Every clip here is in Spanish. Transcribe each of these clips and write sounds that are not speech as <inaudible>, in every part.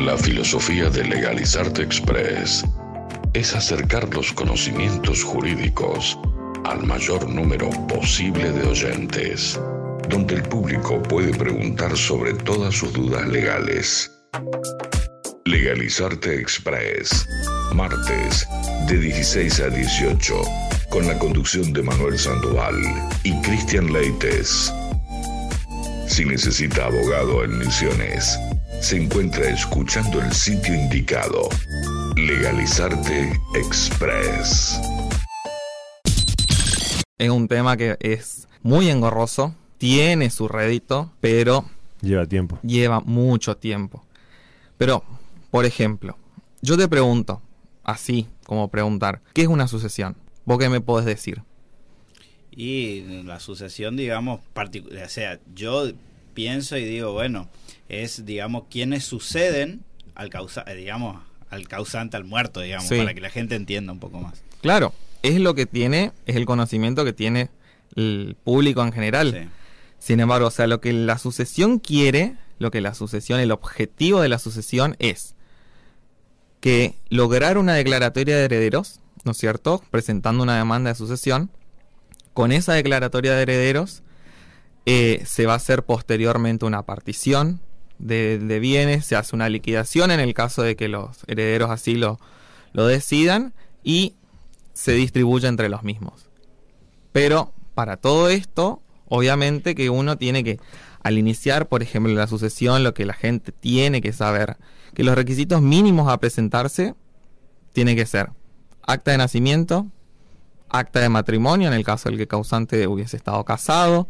La filosofía de Legalizarte Express es acercar los conocimientos jurídicos al mayor número posible de oyentes, donde el público puede preguntar sobre todas sus dudas legales. Legalizarte Express, martes de 16 a 18, con la conducción de Manuel Sandoval y Cristian Leites. Si necesita abogado en Misiones, se encuentra escuchando el sitio indicado. Legalizarte Express. Es un tema que es muy engorroso, tiene su rédito, pero Lleva tiempo. lleva mucho tiempo. Pero, por ejemplo, yo te pregunto, así como preguntar, ¿qué es una sucesión? ¿Vos qué me podés decir? Y la sucesión, digamos, o sea, yo pienso y digo, bueno, es, digamos, quienes suceden al causa, eh, digamos, al causante, al muerto, digamos, Sí. para que la gente entienda un poco más. Claro, es lo que tiene, es el conocimiento que tiene el público en general. Sí. Sin embargo, o sea, lo que la sucesión quiere, lo que la sucesión, el objetivo de la sucesión es que lograr una declaratoria de herederos, ¿no es cierto? Presentando una demanda de sucesión. Con esa declaratoria de herederos eh, se va a hacer posteriormente una partición de, bienes, se hace una liquidación en el caso de que los herederos así lo, lo decidan y se distribuye entre los mismos. Pero para todo esto, obviamente que uno tiene que, al iniciar, por ejemplo, la sucesión, lo que la gente tiene que saber, que los requisitos mínimos a presentarse tiene que ser acta de nacimiento, acta de matrimonio, en el caso del que causante hubiese estado casado,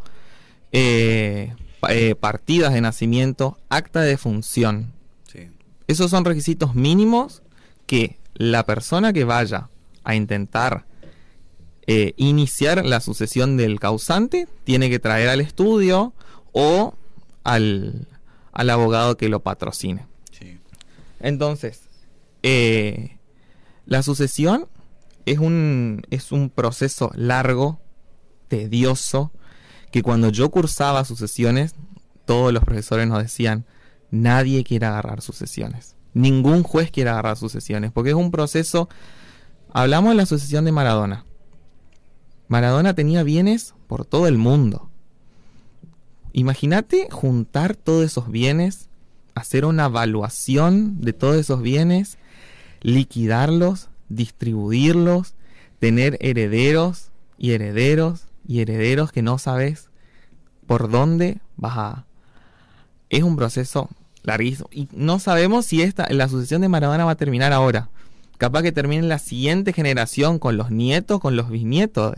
eh, eh, partidas de nacimiento, acta de función. Sí. Esos son requisitos mínimos que la persona que vaya a intentar eh, iniciar la sucesión del causante tiene que traer al estudio o al, al abogado que lo patrocine. Sí. Entonces, eh, la sucesión es un, es un proceso largo, tedioso, que cuando yo cursaba sucesiones, todos los profesores nos decían, nadie quiere agarrar sucesiones. Ningún juez quiere agarrar sucesiones, porque es un proceso... Hablamos de la sucesión de Maradona. Maradona tenía bienes por todo el mundo. Imagínate juntar todos esos bienes, hacer una evaluación de todos esos bienes, liquidarlos, distribuirlos, tener herederos y herederos y herederos que no sabes por dónde vas a... Es un proceso larguísimo. Y no sabemos si esta, la sucesión de Maradona va a terminar ahora. Capaz que termine la siguiente generación con los nietos, con los bisnietos.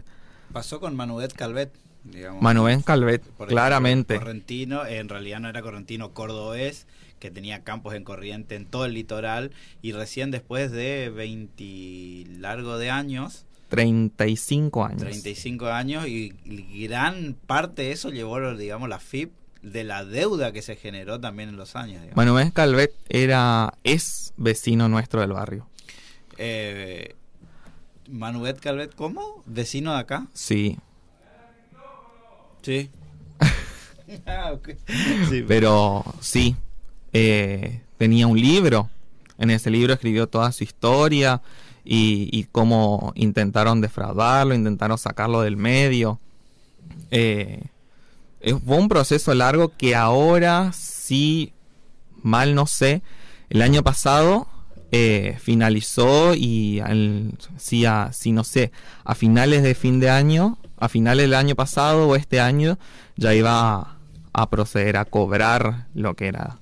Pasó con Manuel Calvet, digamos. Manuel Calvet, claramente. Correntino, en realidad no era correntino cordobés, que tenía campos en corriente en todo el litoral, y recién después de 20 largo de años, 35 años. 35 años, y gran parte de eso llevó, digamos, la FIP de la deuda que se generó también en los años. digamos. Manuel Calvet era, es vecino nuestro del barrio. Eh, Manuel Calvet, ¿cómo? ¿Vecino de acá? Sí. Sí. <laughs> Ah. Sí, Pero sí, eh, tenía un libro. En ese libro escribió toda su historia y, y cómo intentaron defraudarlo, intentaron sacarlo del medio. Eh, fue un proceso largo que ahora sí, mal no sé, el año pasado eh, finalizó y sí, a, no sé, a finales de fin de año, a finales del año pasado o este año, ya iba a proceder a cobrar lo que era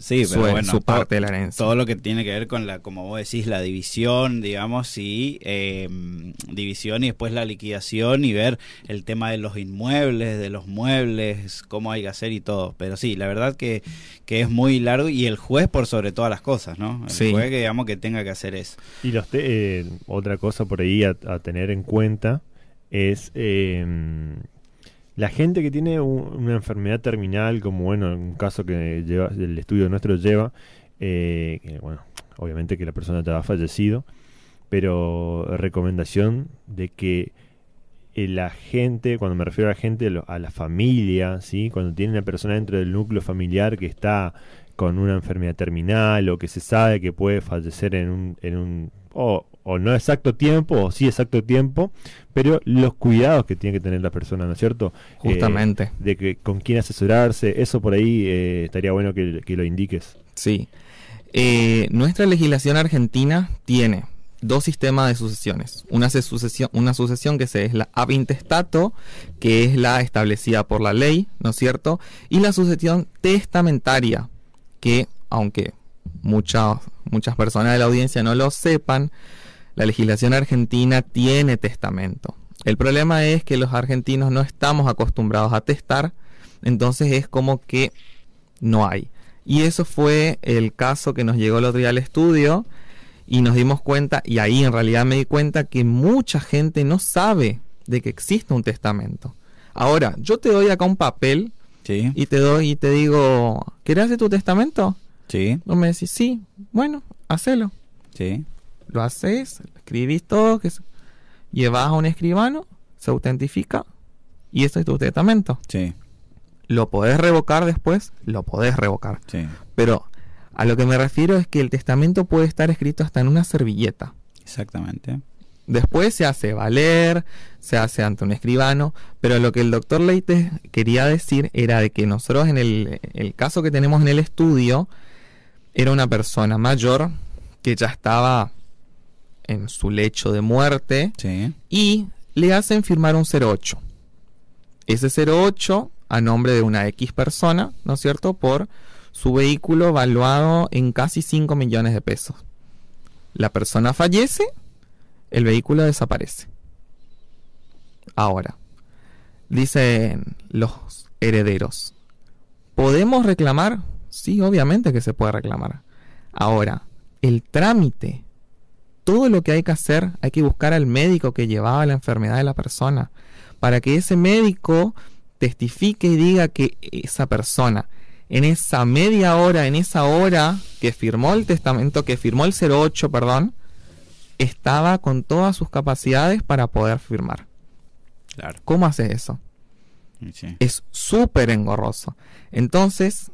Sí, su, pero bueno, su parte de la herencia. todo lo que tiene que ver con la, como vos decís, la división, digamos, y eh, división y después la liquidación y ver el tema de los inmuebles, de los muebles, cómo hay que hacer y todo. Pero sí, la verdad que, que es muy largo y el juez por sobre todas las cosas, ¿no? El Sí. juez que digamos que tenga que hacer eso. Y los te- eh, otra cosa por ahí a, a tener en cuenta es eh, la gente que tiene un- una enfermedad terminal, como bueno, un caso que lleva, el estudio nuestro lleva, eh, bueno, obviamente que la persona ya ha fallecido, pero recomendación de que la gente, cuando me refiero a la gente, a la familia, ¿sí? cuando tiene una persona dentro del núcleo familiar que está con una enfermedad terminal o que se sabe que puede fallecer en un, en un o, o no exacto tiempo o sí exacto tiempo, pero los cuidados que tiene que tener la persona, ¿no es cierto? Eh, Justamente. de que con quién asesorarse, eso por ahí eh, estaría bueno que, que lo indiques. Sí. Eh, nuestra legislación argentina tiene dos sistemas de sucesiones. Una, sucesión, una sucesión que se, es la ab intestato, que es la establecida por la ley, ¿no es cierto? Y la sucesión testamentaria, que aunque muchas, muchas personas de la audiencia no lo sepan, la legislación argentina tiene testamento. El problema es que los argentinos no estamos acostumbrados a testar, entonces es como que no hay. Y eso fue el caso que nos llegó el otro día al estudio y nos dimos cuenta, y ahí en realidad me di cuenta que mucha gente no sabe de que existe un testamento. Ahora, yo te doy acá un papel Sí, y te doy y te digo, ¿querés hacer tu testamento? sí, No me decís, sí, bueno, hacelo. sí. Lo haces, escribís todo, que es- llevas a un escribano, se autentifica y este es tu testamento. Sí, ¿Lo podés revocar después? Lo podés revocar. sí, Pero a lo que me refiero es que el testamento puede estar escrito hasta en una servilleta. exactamente. Después se hace valer, se hace ante un escribano, pero lo que el doctor Leite quería decir era de que nosotros en el, el caso que tenemos en el estudio era una persona mayor que ya estaba en su lecho de muerte Sí, y le hacen firmar un 08. Ese 08 a nombre de una X persona, ¿no es cierto? Por su vehículo valuado en casi 5 millones de pesos. La persona fallece, el vehículo desaparece. Ahora, dicen los herederos, ¿podemos reclamar? Sí, obviamente que se puede reclamar. Ahora, el trámite, todo lo que hay que hacer, hay que buscar al médico que llevaba la enfermedad de la persona, para que ese médico testifique y diga que esa persona, en esa media hora, en esa hora que firmó el testamento, que firmó el 08, perdón, estaba con todas sus capacidades para poder firmar. claro. ¿Cómo hace eso? Sí, es súper engorroso. Entonces,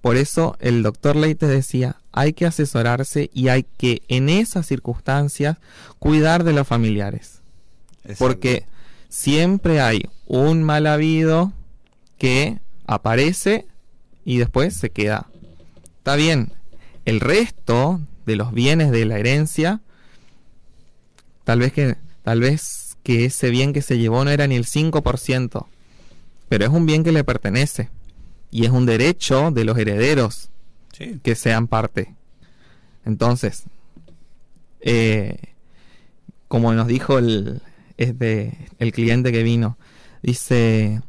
por eso el doctor Leite decía, hay que asesorarse y hay que en esas circunstancias cuidar de los familiares. exacto. Porque siempre hay un mal habido que aparece y después se queda. Está bien, el resto de los bienes de la herencia, tal vez que, tal vez que ese bien que se llevó no era ni el 5%, pero es un bien que le pertenece y es un derecho de los herederos Sí, que sean parte. Entonces, eh, como nos dijo el, este, el cliente que vino, dice,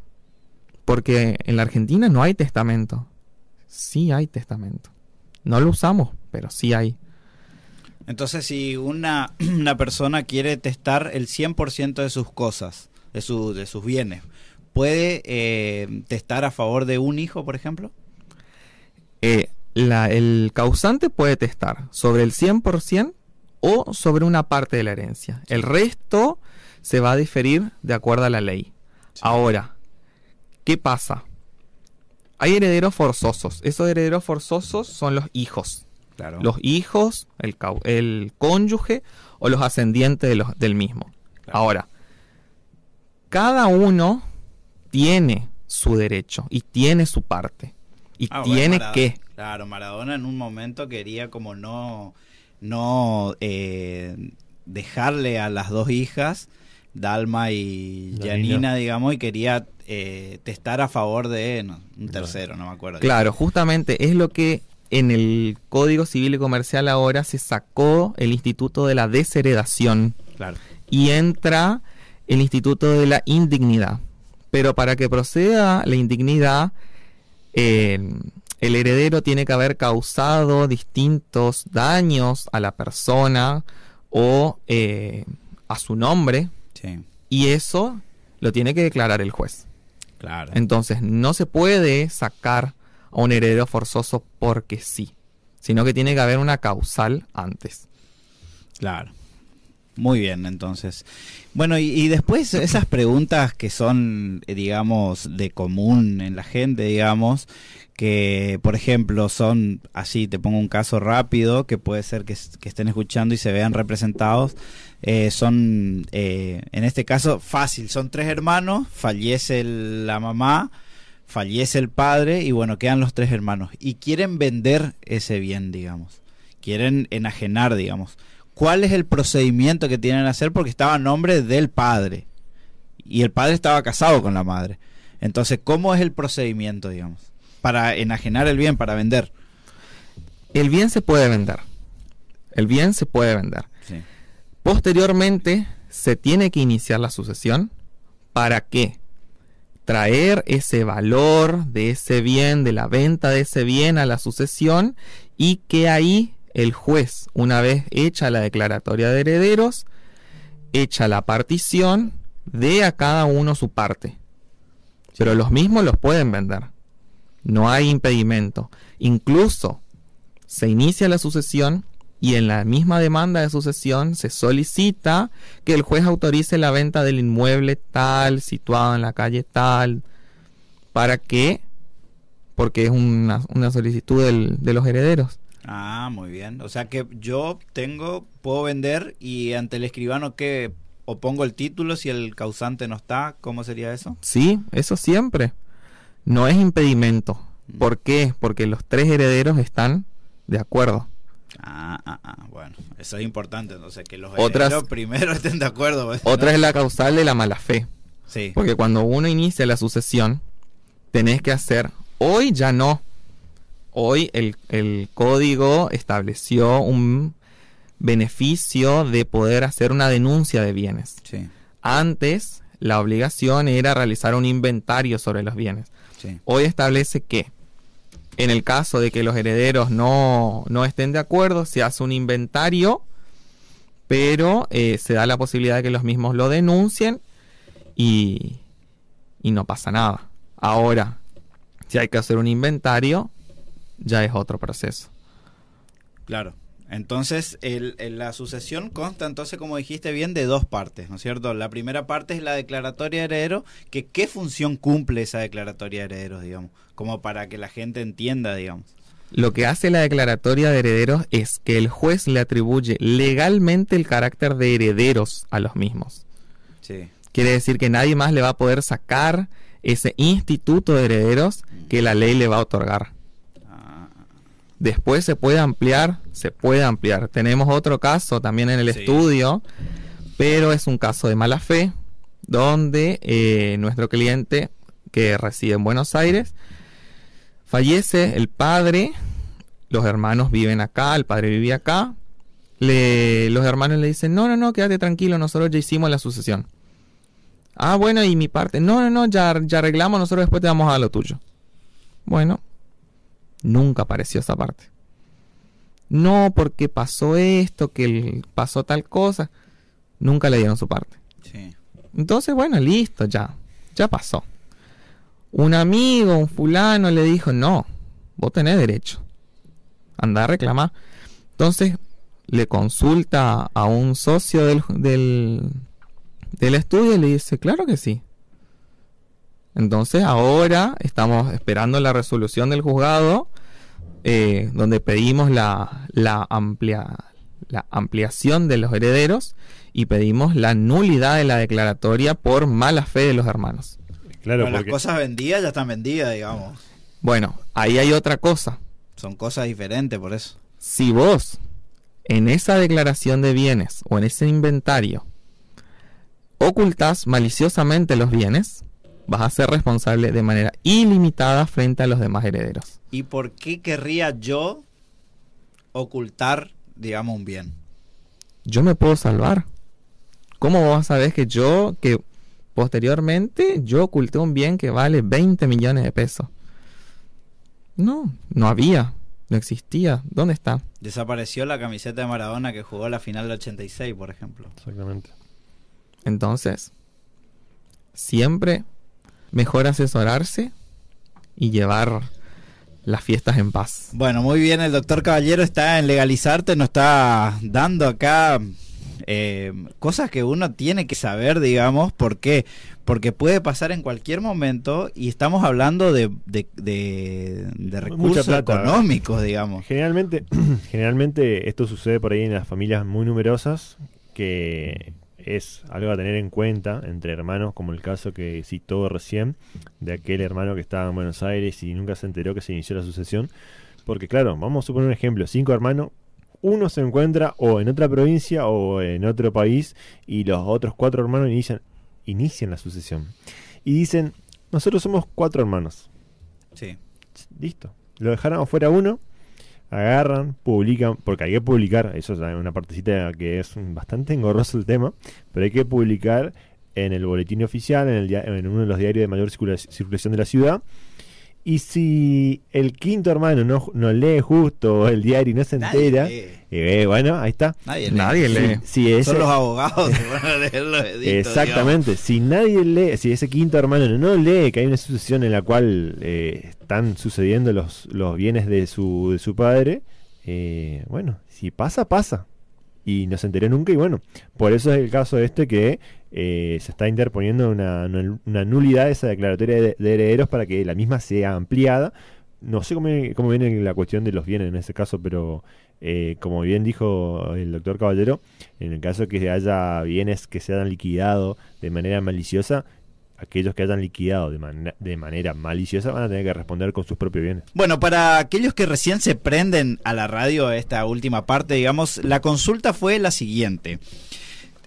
porque en la Argentina no hay testamento. Sí hay testamento. No lo usamos, pero sí hay. Entonces, si una, <clears throat> una persona quiere testar el 100% de sus cosas, de, su, de sus bienes, ¿puede eh, testar a favor de un hijo, por ejemplo? Eh, la- el causante puede testar sobre el 100% o sobre una parte de la herencia. El resto se va a diferir de acuerdo a la ley. Ahora, ¿qué pasa? Hay herederos forzosos. Esos herederos forzosos son los hijos. Claro. Los hijos, el, cónyuge o los ascendientes de los- del mismo. Claro. Ahora, cada uno tiene su derecho y tiene su parte. Y Ah, tiene que. Claro, Maradona en un momento quería como no, no eh, dejarle a las dos hijas, Dalma y. Janina, digamos, y quería eh, testar a favor de no, un tercero, no me acuerdo. Claro, justamente es lo que en el Código Civil y Comercial ahora se sacó el Instituto de la Desheredación Claro. y entra el Instituto de la Indignidad. Pero para que proceda la indignidad, eh, el heredero tiene que haber causado distintos daños a la persona o eh, a su nombre, Sí, y eso lo tiene que declarar el juez. claro. Entonces, no se puede sacar a un heredero forzoso porque sí, sino que tiene que haber una causal antes. Claro. Muy bien, entonces. Bueno, y, después esas preguntas que son, eh, digamos, de común en la gente, digamos, que por ejemplo son, así te pongo un caso rápido, que puede ser que, estén escuchando y se vean representados, eh, son, eh, en este caso, fácil, son tres hermanos, fallece la mamá, fallece el padre y bueno, quedan los tres hermanos y quieren vender ese bien, digamos, quieren enajenar, digamos. ¿Cuál es el procedimiento que tienen que hacer? Porque estaba a nombre del padre y el padre estaba casado con la madre. Entonces, ¿cómo es el procedimiento, digamos? Para enajenar el bien, para vender. El bien se puede vender. El bien se puede vender. Sí. Posteriormente, se tiene que iniciar la sucesión. ¿Para qué? Traer ese valor de ese bien, de la venta de ese bien a la sucesión y que ahí el juez, una vez hecha la declaratoria de herederos, hecha la partición, dé a cada uno su parte. Pero los mismos los pueden vender. No hay impedimento. Incluso se inicia la sucesión y en la misma demanda de sucesión se solicita que el juez autorice la venta del inmueble tal, situado en la calle tal, para que, porque es una, una solicitud del- de los herederos. Ah, muy bien. O sea que yo tengo, puedo vender y ante el escribano que o pongo el título si el causante no está, ¿cómo sería eso? Sí, eso siempre. No es impedimento. ¿Por qué? Porque los tres herederos están de acuerdo. Ah, ah, ah, bueno, eso es importante, entonces que los Otras- primero <laughs> estén de acuerdo. pues, Otra ¿no? es la causal de la mala fe. Sí. Porque cuando uno inicia la sucesión, tenés que hacer, hoy ya no. Hoy el, el código estableció un beneficio de poder hacer una denuncia de bienes. Sí, Antes, la obligación era realizar un inventario sobre los bienes. sí. Hoy establece que en el caso de que los herederos no, no estén de acuerdo, se hace un inventario, pero eh, se da la posibilidad de que los mismos lo denuncien y, y no pasa nada. Ahora, si hay que hacer un inventario, ya es otro proceso. Claro. Entonces, el, el- la sucesión consta, entonces, como dijiste bien, de dos partes, ¿no es cierto? La primera parte es la declaratoria de heredero, que qué función cumple esa declaratoria de herederos, digamos, como para que la gente entienda, digamos. Lo que hace la declaratoria de herederos es que el juez le atribuye legalmente el carácter de herederos a los mismos. Sí. Quiere decir que nadie más le va a poder sacar ese instituto de herederos que la ley le va a otorgar. Después se puede ampliar, se puede ampliar. Tenemos otro caso también en el Sí. estudio, pero es un caso de mala fe, donde eh, nuestro cliente que reside en Buenos Aires fallece el padre, los hermanos viven acá, el padre vivía acá. Le, los hermanos le dicen, no, no, no, quédate tranquilo, nosotros ya hicimos la sucesión. Ah, bueno, y mi parte, no, no, no, ya, ya arreglamos, nosotros después te vamos a dar lo tuyo. Bueno, nunca apareció esa parte. No, porque pasó esto, que pasó tal cosa. Nunca le dieron su parte. sí. Entonces, bueno, listo, ya. Ya pasó. Un amigo, un fulano le dijo, no, vos tenés derecho. Anda a reclamar. Entonces, le consulta a un socio del, del, del estudio y le dice, claro que sí. Entonces, ahora estamos esperando la resolución del juzgado, eh, donde pedimos la, la, amplia, la ampliación de los herederos y pedimos la nulidad de la declaratoria por mala fe de los hermanos. Claro, Pero porque las cosas vendidas ya están vendidas, digamos. Bueno, ahí hay otra cosa. Son cosas diferentes, por eso. Si vos en esa declaración de bienes o en ese inventario ocultás maliciosamente los bienes, vas a ser responsable de manera ilimitada frente a los demás herederos. ¿Y por qué querría yo ocultar, digamos, un bien? Yo me puedo salvar. ¿Cómo vos sabés que yo, que posteriormente yo oculté un bien que vale 20 millones de pesos? No, no había, no existía. ¿Dónde está? Desapareció la camiseta de Maradona que jugó la final del 86, por ejemplo. Exactamente. Entonces, siempre mejor asesorarse y llevar las fiestas en paz. Bueno, muy bien, el doctor Caballero está en Legalizarte, nos está dando acá Eh, cosas que uno tiene que saber, digamos, ¿por qué? Porque puede pasar en cualquier momento y estamos hablando de, de, de, de recursos plata. económicos, digamos. Generalmente, <clears throat> generalmente esto sucede por ahí en las familias muy numerosas, que es algo a tener en cuenta entre hermanos, como el caso que citó recién, de aquel hermano que estaba en Buenos Aires y nunca se enteró que se inició la sucesión. Porque claro, vamos a suponer un ejemplo, cinco hermanos, uno se encuentra o en otra provincia o en otro país y los otros cuatro hermanos inician, inician la sucesión. Y dicen, nosotros somos cuatro hermanos. Sí. Listo. Lo dejaron afuera uno, agarran, publican, porque hay que publicar, eso es una partecita que es bastante engorroso el tema, pero hay que publicar en el boletín oficial, en, el, en uno de los diarios de mayor circula- circulación de la ciudad. Y si el quinto hermano no, no lee justo el diario y no se Nadie entera, lee. eh, bueno, ahí está. Nadie lee. Nadie lee. Si, si ese- Son los abogados que van a leer los <laughs> edictos, Exactamente. Si nadie lee, si ese quinto hermano no lee que hay una sucesión en la cual eh, están sucediendo los, los bienes de su, de su padre, eh, bueno, si pasa, pasa. Y no se enteró nunca y bueno, por eso es el caso este que eh, se está interponiendo una, una- nulidad esa declaratoria de, de herederos para que la misma sea ampliada. No sé cómo, cómo viene la cuestión de los bienes en ese caso, pero eh, como bien dijo el doctor Caballero, en el caso que haya bienes que se hayan liquidado de manera maliciosa, aquellos que hayan liquidado de, man- de manera maliciosa van a tener que responder con sus propios bienes. Bueno, para aquellos que recién se prenden a la radio esta última parte, digamos, la consulta fue la siguiente.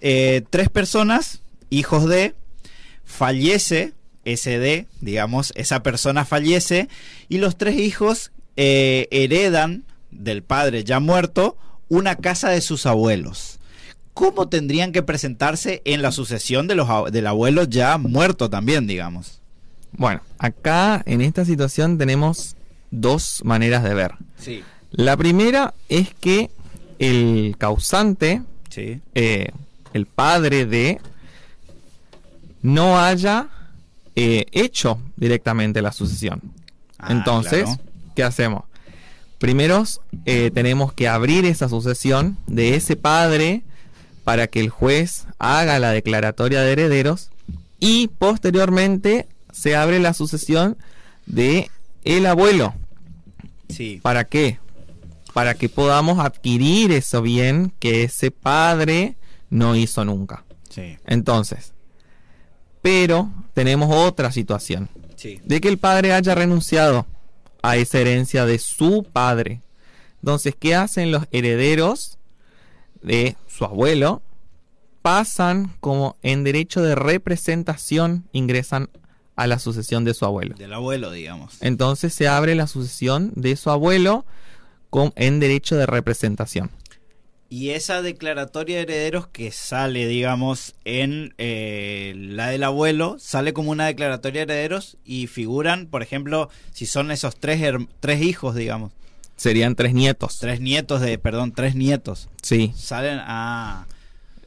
Eh, tres personas, hijos de, fallece SD, digamos, esa persona fallece y los tres hijos eh, heredan del padre ya muerto una casa de sus abuelos. ¿Cómo tendrían que presentarse en la sucesión de los, del abuelo ya muerto también, digamos? Bueno, acá en esta situación tenemos dos maneras de ver. Sí. La primera es que el causante, Sí. eh, el padre de, no haya eh, hecho directamente la sucesión. Ah, Entonces, claro. ¿qué hacemos? Primero eh, tenemos que abrir esa sucesión de ese padre para que el juez haga la declaratoria de herederos y posteriormente se abre la sucesión de el abuelo. Sí. ¿Para qué? Para que podamos adquirir eso bien que ese padre no hizo nunca. Sí. Entonces, pero tenemos otra situación Sí. de que el padre haya renunciado a esa herencia de su padre. Entonces, ¿qué hacen los herederos de su abuelo? Pasan como en derecho de representación, ingresan a la sucesión de su abuelo. Del abuelo, digamos. Entonces se abre la sucesión de su abuelo con, en derecho de representación. Y esa declaratoria de herederos que sale, digamos, en eh, la del abuelo, sale como una declaratoria de herederos y figuran, por ejemplo, si son esos tres, her- tres hijos, digamos, Serían tres nietos. tres nietos de, perdón, tres nietos, Sí, salen a...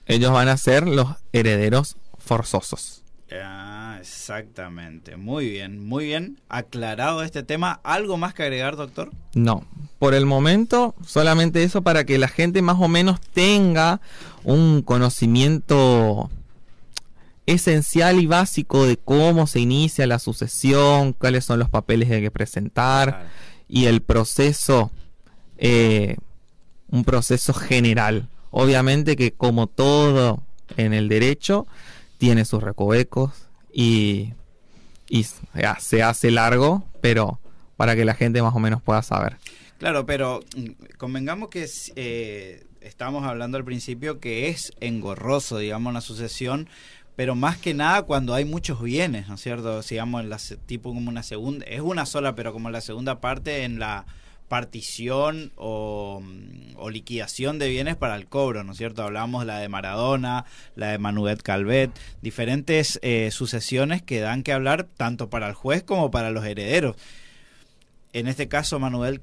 ellos van a ser los herederos forzosos. Ah, exactamente. Muy bien, muy bien. Aclarado este tema. ¿Algo más que agregar, doctor? No, por el momento solamente eso para que la gente más o menos tenga un conocimiento esencial y básico de cómo se inicia la sucesión, cuáles son los papeles que hay que presentar y el proceso, eh, un proceso general. Obviamente que como todo en el derecho, tiene sus recovecos y, y se hace largo, pero para que la gente más o menos pueda saber. Claro, pero mm, convengamos que eh, estamos hablando al principio que es engorroso, digamos, una sucesión, pero más que nada cuando hay muchos bienes, ¿no es cierto? Digamos, la, tipo como una segunda, es una sola, pero como la segunda parte en la partición o, liquidación de bienes para el cobro, ¿no es cierto? Hablamos la de Maradona, la de Manuel Calvet, diferentes eh, sucesiones que dan que hablar tanto para el juez como para los herederos en este caso Manuel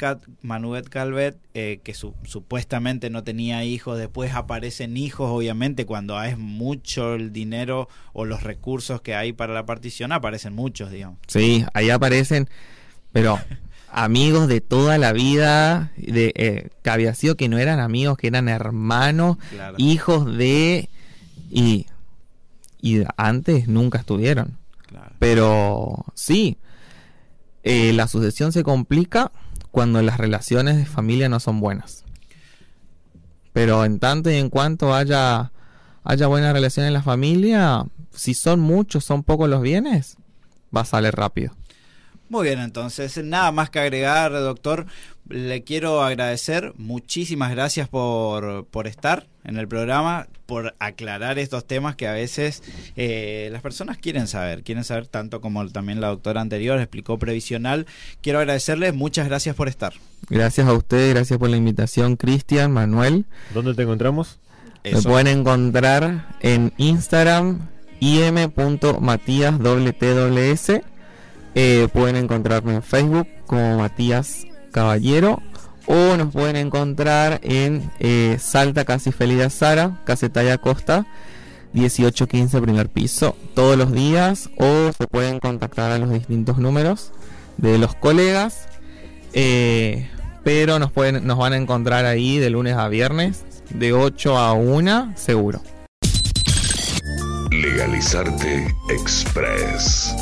Calvet, eh, que su- supuestamente no tenía hijos, después aparecen hijos, obviamente, cuando es mucho el dinero o los recursos que hay para la partición, aparecen muchos, digamos. Sí, ahí aparecen, pero amigos de toda la vida, de, eh, que había sido que no eran amigos, que eran hermanos, Claro. hijos de... Y, y antes nunca estuvieron. Claro. Pero sí, eh, la sucesión se complica cuando las relaciones de familia no son buenas. Pero en tanto y en cuanto haya, haya buena relación en la familia, si son muchos, son pocos los bienes, va a salir rápido. Muy bien, entonces, nada más que agregar, doctor. Le quiero agradecer, muchísimas gracias por, por estar en el programa, por aclarar estos temas que a veces eh, las personas quieren saber, quieren saber tanto como también la doctora anterior explicó previsional. Quiero agradecerles, muchas gracias por estar. Gracias a ustedes, gracias por la invitación, Cristian, Manuel. ¿Dónde te encontramos? Me Eso. pueden encontrar en Instagram im.matías.wtws. Eh, pueden encontrarme en Facebook como Matías Caballero o nos pueden encontrar en eh, Salta Casi Felida Sara, Casetaya Costa, 1815 primer piso, todos los días o se pueden contactar a los distintos números de los colegas. eh, pero nos pueden nos van a encontrar ahí de lunes a viernes de 8 a 1 seguro. Legalizarte Express.